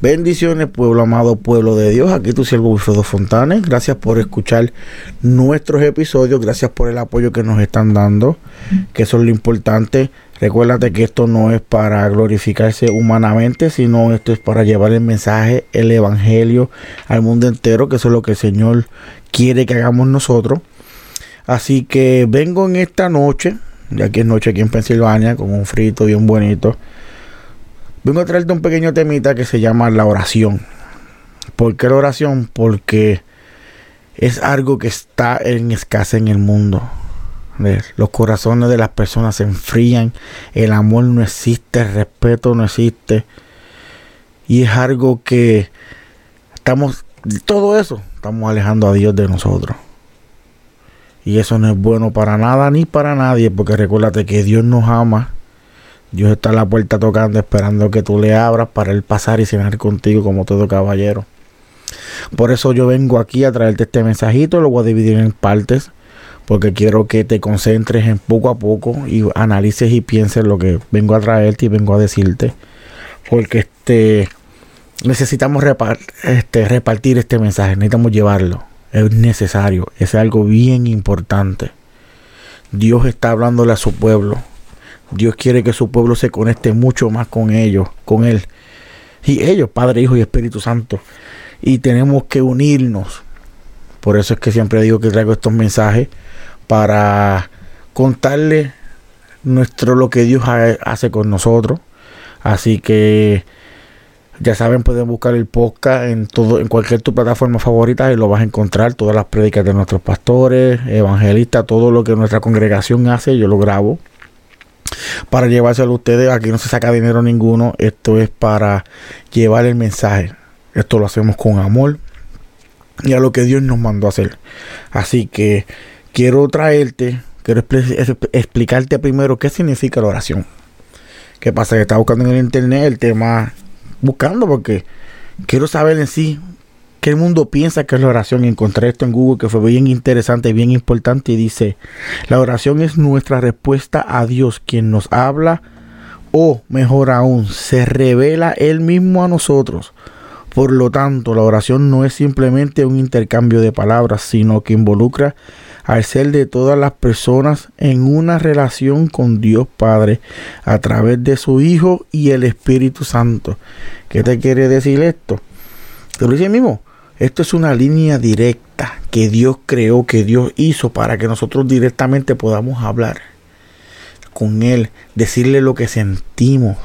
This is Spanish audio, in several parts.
Bendiciones, pueblo amado, pueblo de Dios. Aquí tu siervo Wilfredo Fontanes. Gracias por escuchar nuestros episodios. Gracias por el apoyo que nos están dando, que eso es lo importante. Recuérdate que esto no es para glorificarse humanamente, sino esto es para llevar el mensaje, el evangelio al mundo entero, que eso es lo que el Señor quiere que hagamos nosotros. Así que vengo en esta noche, ya que es noche aquí en Pensilvania, con un frito bien bonito Vengo a traerte un pequeño temita que se llama la oración. ¿Por qué la oración? Porque es algo que está en escasez en el mundo. Los corazones de las personas se enfrían, el amor no existe, el respeto no existe. Y es algo que estamos, todo eso, estamos alejando a Dios de nosotros. Y eso no es bueno para nada ni para nadie, porque recuérdate que Dios nos ama Dios está a la puerta tocando, esperando que tú le abras para él pasar y cenar contigo como todo caballero. Por eso yo vengo aquí a traerte este mensajito, lo voy a dividir en partes, porque quiero que te concentres en poco a poco y analices y pienses lo que vengo a traerte y vengo a decirte. Porque este necesitamos este, repartir este mensaje, necesitamos llevarlo. Es necesario, es algo bien importante. Dios está hablándole a su pueblo Dios quiere que su pueblo se conecte mucho más con ellos, con Él. Y ellos, Padre, Hijo y Espíritu Santo. Y tenemos que unirnos. Por eso es que siempre digo que traigo estos mensajes para contarle nuestro lo que Dios hace con nosotros. Así que ya saben, pueden buscar el podcast en todo, en cualquier tu plataforma favorita y lo vas a encontrar. Todas las prédicas de nuestros pastores, evangelistas, todo lo que nuestra congregación hace, yo lo grabo para llevárselo a ustedes. Aquí no se saca dinero ninguno. Esto es para llevar el mensaje. Esto lo hacemos con amor y a lo que Dios nos mandó a hacer. Así que quiero traerte, quiero explicarte primero qué significa la oración. ¿Qué pasa? Que está buscando en el internet el tema, buscando porque quiero saber en sí que el mundo piensa que es la oración. Encontré esto en Google que fue bien interesante, bien importante y dice, la oración es nuestra respuesta a Dios, quien nos habla o mejor aún, se revela Él mismo a nosotros. Por lo tanto, la oración no es simplemente un intercambio de palabras, sino que involucra al ser de todas las personas en una relación con Dios Padre a través de su Hijo y el Espíritu Santo. ¿Qué te quiere decir esto? Te lo dice mismo. Esto es una línea directa que Dios creó, que Dios hizo para que nosotros directamente podamos hablar con Él, decirle lo que sentimos,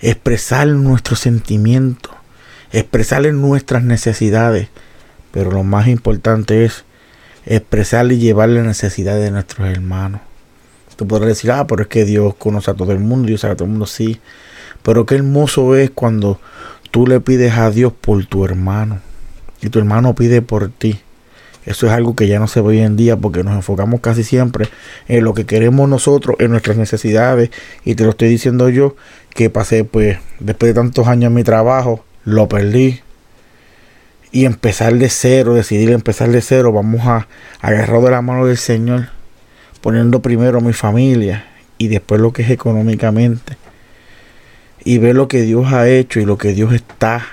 expresar nuestros sentimientos, expresarle nuestras necesidades. Pero lo más importante es expresarle y llevarle las necesidades de nuestros hermanos. Tú podrás decir, ah, pero es que Dios conoce a todo el mundo, Dios sabe a todo el mundo, sí. Pero qué hermoso es cuando tú le pides a Dios por tu hermano y tu hermano pide por ti. Eso es algo que ya no se ve hoy en día porque nos enfocamos casi siempre en lo que queremos nosotros, en nuestras necesidades. Y te lo estoy diciendo yo, que pasé pues después de tantos años en mi trabajo, lo perdí. Y empezar de cero, decidir empezar de cero, vamos a agarrar de la mano del Señor, poniendo primero mi familia y después lo que es económicamente. Y ver lo que Dios ha hecho y lo que Dios está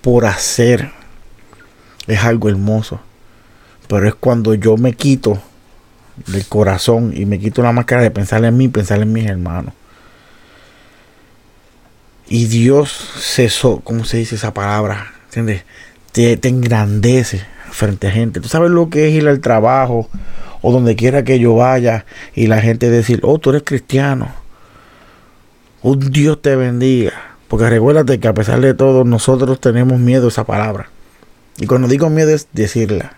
por hacer es algo hermoso. Pero es cuando yo me quito del corazón y me quito la máscara de pensar en mí, pensar en mis hermanos. Y Dios se, ¿cómo se dice esa palabra? ¿Entiendes? Te, te, engrandece frente a gente. Tú sabes lo que es ir al trabajo o donde quiera que yo vaya y la gente decir, oh, tú eres cristiano. Un Dios te bendiga. Porque recuérdate que a pesar de todo, nosotros tenemos miedo a esa palabra. Y cuando digo miedo es decirla.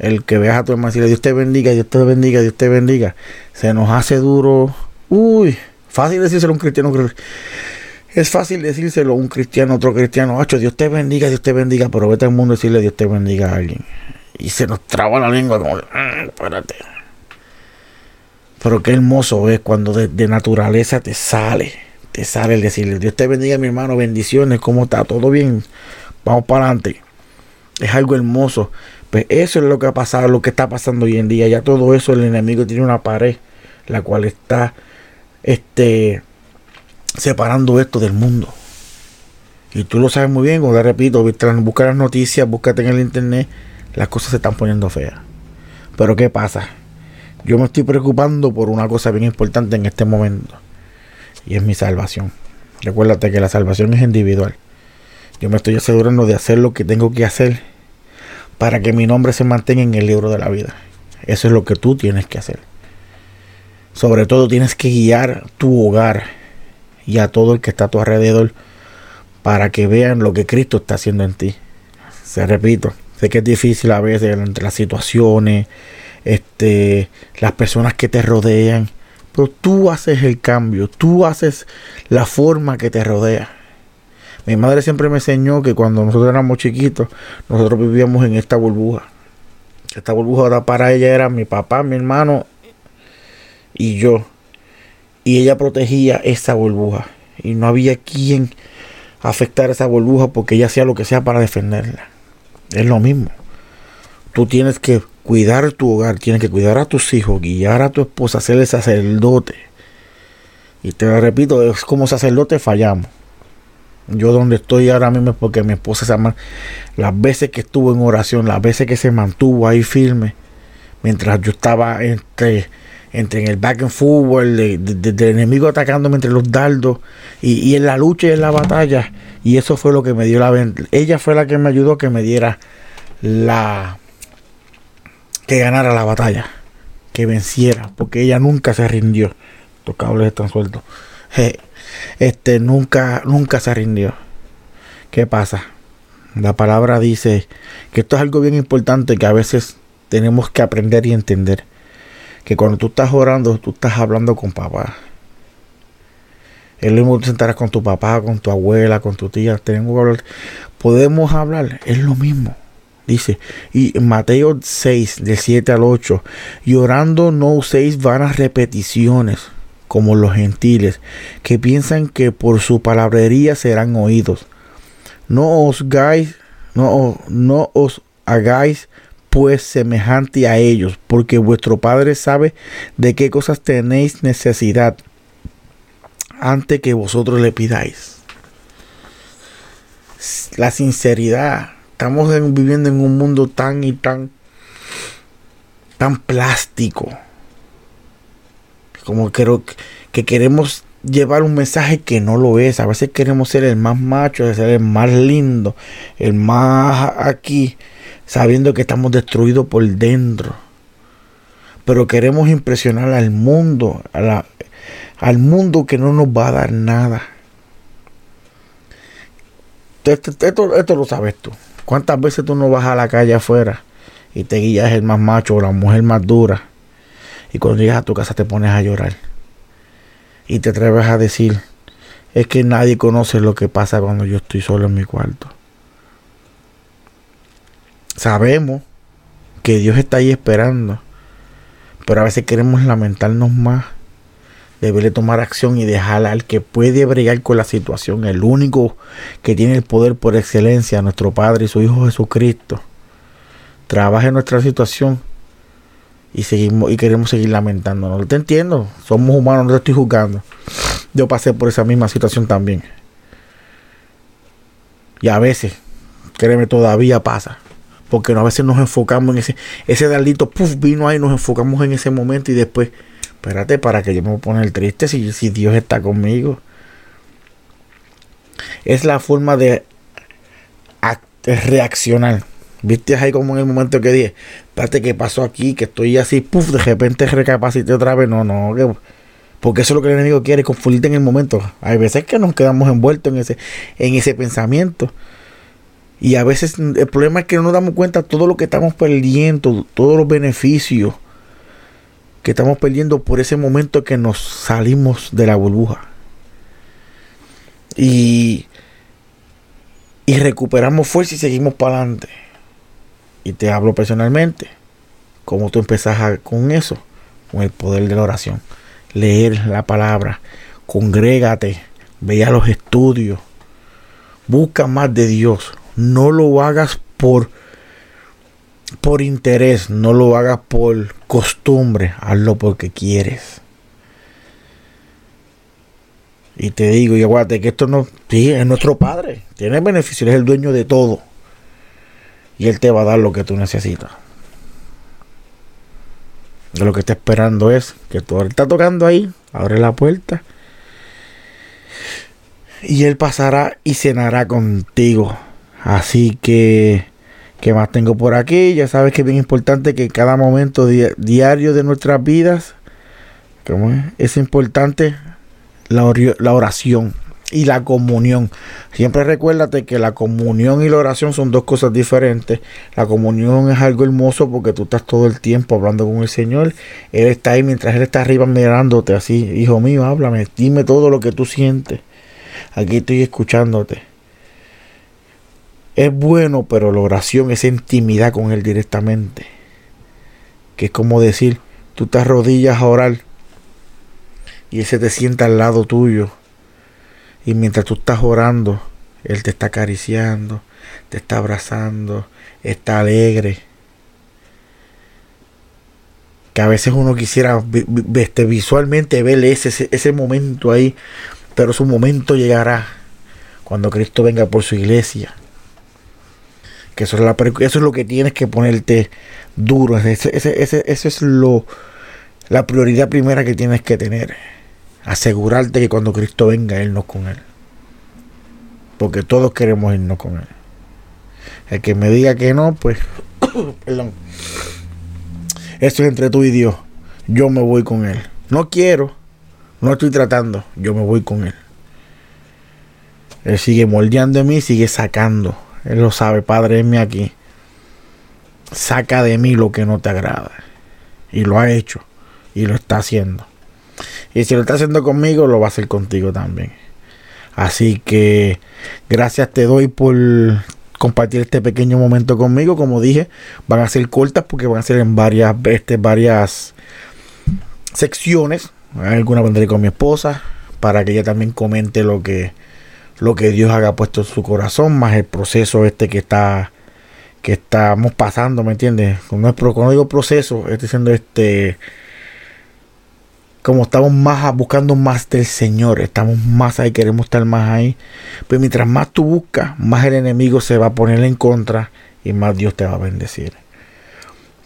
El que veas a tu hermano y decirle Dios te bendiga, Dios te bendiga, Dios te bendiga. Se nos hace duro. Uy, fácil decírselo a un cristiano. Es fácil decírselo a un cristiano, otro cristiano. Hacho, Dios te bendiga, Dios te bendiga. Pero vete al mundo y decirle Dios te bendiga a alguien. Y se nos traba la lengua como, ah, espérate. Pero qué hermoso es cuando de naturaleza te sale te sale el decirle, Dios te bendiga mi hermano, bendiciones, ¿cómo está? ¿Todo bien? Vamos para adelante. Es algo hermoso. Pues eso es lo que ha pasado, lo que está pasando hoy en día. Ya todo eso, el enemigo tiene una pared, la cual está este, separando esto del mundo. Y tú lo sabes muy bien, como te repito, busca las noticias, búscate en el internet, las cosas se están poniendo feas. Pero ¿qué pasa? Yo me estoy preocupando por una cosa bien importante en este momento. Y es mi salvación. Recuérdate que la salvación es individual. Yo me estoy asegurando de hacer lo que tengo que hacer para que mi nombre se mantenga en el libro de la vida. Eso es lo que tú tienes que hacer. Sobre todo tienes que guiar tu hogar y a todo el que está a tu alrededor para que vean lo que Cristo está haciendo en ti. Se repito, sé que es difícil a veces entre las situaciones, este, las personas que te rodean, pero tú haces el cambio, tú haces la forma que te rodea. Mi madre siempre me enseñó que cuando nosotros éramos chiquitos, nosotros vivíamos en esta burbuja. Esta burbuja para ella era mi papá, mi hermano y yo. Y ella protegía esa burbuja. Y no había quien afectar esa burbuja porque ella hacía lo que sea para defenderla. Es lo mismo. Tú tienes que cuidar tu hogar, tienes que cuidar a tus hijos, guiar a tu esposa, el sacerdote. Y te lo repito, es como sacerdote fallamos. Yo donde estoy ahora mismo es porque mi esposa se ama. Las veces que estuvo en oración, las veces que se mantuvo ahí firme, mientras yo estaba entre, entre en el back and forward, del enemigo atacándome entre los dardos, y, en la lucha y en la batalla. Y eso fue lo que me dio la Ella fue la que me ayudó a que me diera la. Que ganara la batalla, que venciera, porque ella nunca se rindió. Los cables están sueltos este nunca, nunca se rindió. ¿Qué pasa? La palabra dice que esto es algo bien importante que a veces tenemos que aprender y entender. Que cuando tú estás orando, tú estás hablando con papá. Es lo mismo sentarás con tu papá, con tu abuela, con tu tía. Tenemos que hablar. Podemos hablar, es lo mismo. Dice, y Mateo 6, del 7 al 8, y orando no uséis vanas repeticiones como los gentiles, que piensan que por su palabrería serán oídos. No os hagáis, no, no os hagáis pues semejante a ellos, porque vuestro Padre sabe de qué cosas tenéis necesidad antes que vosotros le pidáis. La sinceridad. Estamos viviendo en un mundo tan y tan tan plástico como creo que queremos llevar un mensaje que no lo es. A veces queremos ser el más macho, ser el más lindo, el más aquí, sabiendo que estamos destruidos por dentro. Pero queremos impresionar al mundo, al mundo que no nos va a dar nada. Esto, esto, esto, lo sabes tú. ¿Cuántas veces tú no vas a la calle afuera y te guías el más macho o la mujer más dura? Y cuando llegas a tu casa te pones a llorar. Y te atreves a decir, es que nadie conoce lo que pasa cuando yo estoy solo en mi cuarto. Sabemos que Dios está ahí esperando. Pero a veces queremos lamentarnos más. Deberle tomar acción y dejar al que puede bregar con la situación, el único que tiene el poder por excelencia, nuestro Padre y su Hijo Jesucristo. Trabaja en nuestra situación y seguimos y queremos seguir lamentándonos. Te entiendo, somos humanos, no te estoy juzgando. Yo pasé por esa misma situación también. Y a veces, créeme, todavía pasa. Porque a veces nos enfocamos en ese, ese daldito, puff, vino ahí, nos enfocamos en ese momento y después, espérate, para que yo me voy a poner triste si, si Dios está conmigo. Es la forma de reaccionar. Viste ahí como en el momento que dije, espérate, ¿qué pasó aquí? Que estoy así, puff, de repente recapacité otra vez. No, no, que, porque eso es lo que el enemigo quiere, confundirte en el momento. Hay veces que nos quedamos envueltos en ese, en ese pensamiento. Y a veces el problema es que no nos damos cuenta de todo lo que estamos perdiendo, todos los beneficios que estamos perdiendo por ese momento que nos salimos de la burbuja. Y, y recuperamos fuerza y seguimos para adelante y te hablo personalmente, cómo tú empezás con eso, con el poder de la oración. Leer la palabra, congrégate, vea los estudios, busca más de Dios. No lo hagas por, por interés, no lo hagas por costumbre, hazlo porque quieres. Y te digo, y aguante que esto no, sí, es nuestro Padre, tiene beneficios, es el dueño de todo. Y Él te va a dar lo que tú necesitas. lo que está esperando es que tú está tocando ahí, abre la puerta. Y Él pasará y cenará contigo. Así que, ¿qué más tengo por aquí? Ya sabes que es bien importante que cada momento diario de nuestras vidas, ¿cómo es? es importante la, la oración y la comunión. Siempre recuérdate que la comunión y la oración son dos cosas diferentes. La comunión es algo hermoso porque tú estás todo el tiempo hablando con el Señor. Él está ahí mientras Él está arriba mirándote así. Hijo mío, háblame, dime todo lo que tú sientes. Aquí estoy escuchándote. Es bueno, pero la oración es intimidad con Él directamente. Que es como decir, tú te arrodillas a orar y Él se te sienta al lado tuyo y mientras tú estás orando, Él te está acariciando, te está abrazando, está alegre. Que a veces uno quisiera este, visualmente ver ese, ese momento ahí, pero su momento llegará cuando Cristo venga por su iglesia. Que eso es, lo que tienes que ponerte duro. Ese, es lo, la prioridad primera que tienes que tener asegurarte que cuando Cristo venga, irnos con Él. Porque todos queremos irnos con Él. El que me diga que no, pues, perdón. Eso es entre tú y Dios. Yo me voy con Él. No quiero, no estoy tratando, yo me voy con Él. Él sigue moldeando en mí, sigue sacando. Él lo sabe, Padre, enme aquí. Saca de mí lo que no te agrada. Y lo ha hecho. Y lo está haciendo. Y si lo está haciendo conmigo, lo va a hacer contigo también. Así que gracias te doy por compartir este pequeño momento conmigo. Como dije, van a ser cortas porque van a ser en varias, este, varias secciones. Alguna vendré con mi esposa para que ella también comente lo que, lo que Dios haga puesto en su corazón, más el proceso este que está que estamos pasando, ¿me entiendes? Cuando, cuando digo proceso, estoy diciendo este como estamos más buscando más del Señor, estamos más ahí, queremos estar más ahí. Pues mientras más tú buscas, más el enemigo se va a poner en contra y más Dios te va a bendecir.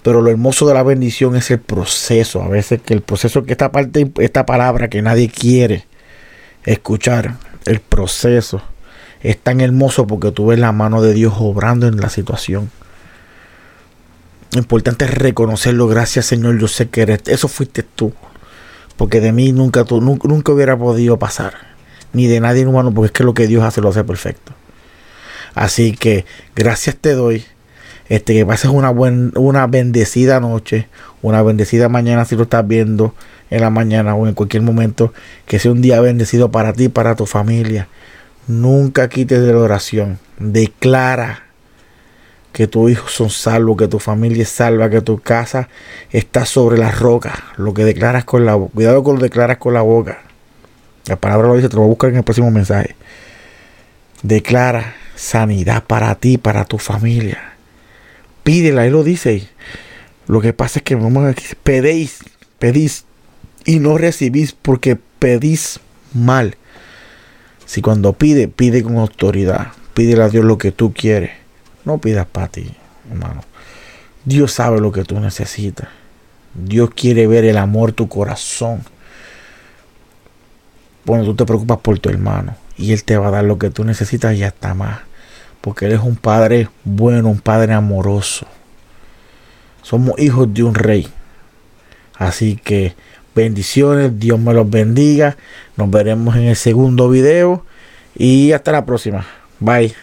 Pero lo hermoso de la bendición es el proceso. A veces que el proceso, que esta parte, esta palabra que nadie quiere escuchar, el proceso es tan hermoso porque tú ves la mano de Dios obrando en la situación. Lo importante es reconocerlo. Gracias, Señor. Yo sé que eres. Eso fuiste tú. Porque de mí nunca, tú, nunca, hubiera podido pasar. Ni de nadie humano, porque es que lo que Dios hace lo hace perfecto. Así que gracias te doy. Este, que pases una, buen, una bendecida noche, una bendecida mañana si lo estás viendo en la mañana o en cualquier momento. Que sea un día bendecido para ti, para tu familia. Nunca quites de la oración. Declara que tus hijos son salvos, que tu familia es salva, que tu casa está sobre la roca. Lo que declaras con la boca. Cuidado con lo que declaras con la boca. La palabra lo dice, te lo voy a buscar en el próximo mensaje. Declara sanidad para ti, para tu familia. Pídela, ahí lo dice. Lo que pasa es que pedéis, pedís y no recibís porque pedís mal. Si cuando pide, pide con autoridad. Pídele a Dios lo que tú quieres no pidas para ti, hermano. Dios sabe lo que tú necesitas. Dios quiere ver el amor tu corazón. Bueno, tú te preocupas por tu hermano y Él te va a dar lo que tú necesitas y hasta más. Porque Él es un Padre bueno, un Padre amoroso. Somos hijos de un rey. Así que bendiciones, Dios me los bendiga. Nos veremos en el segundo video y hasta la próxima. Bye.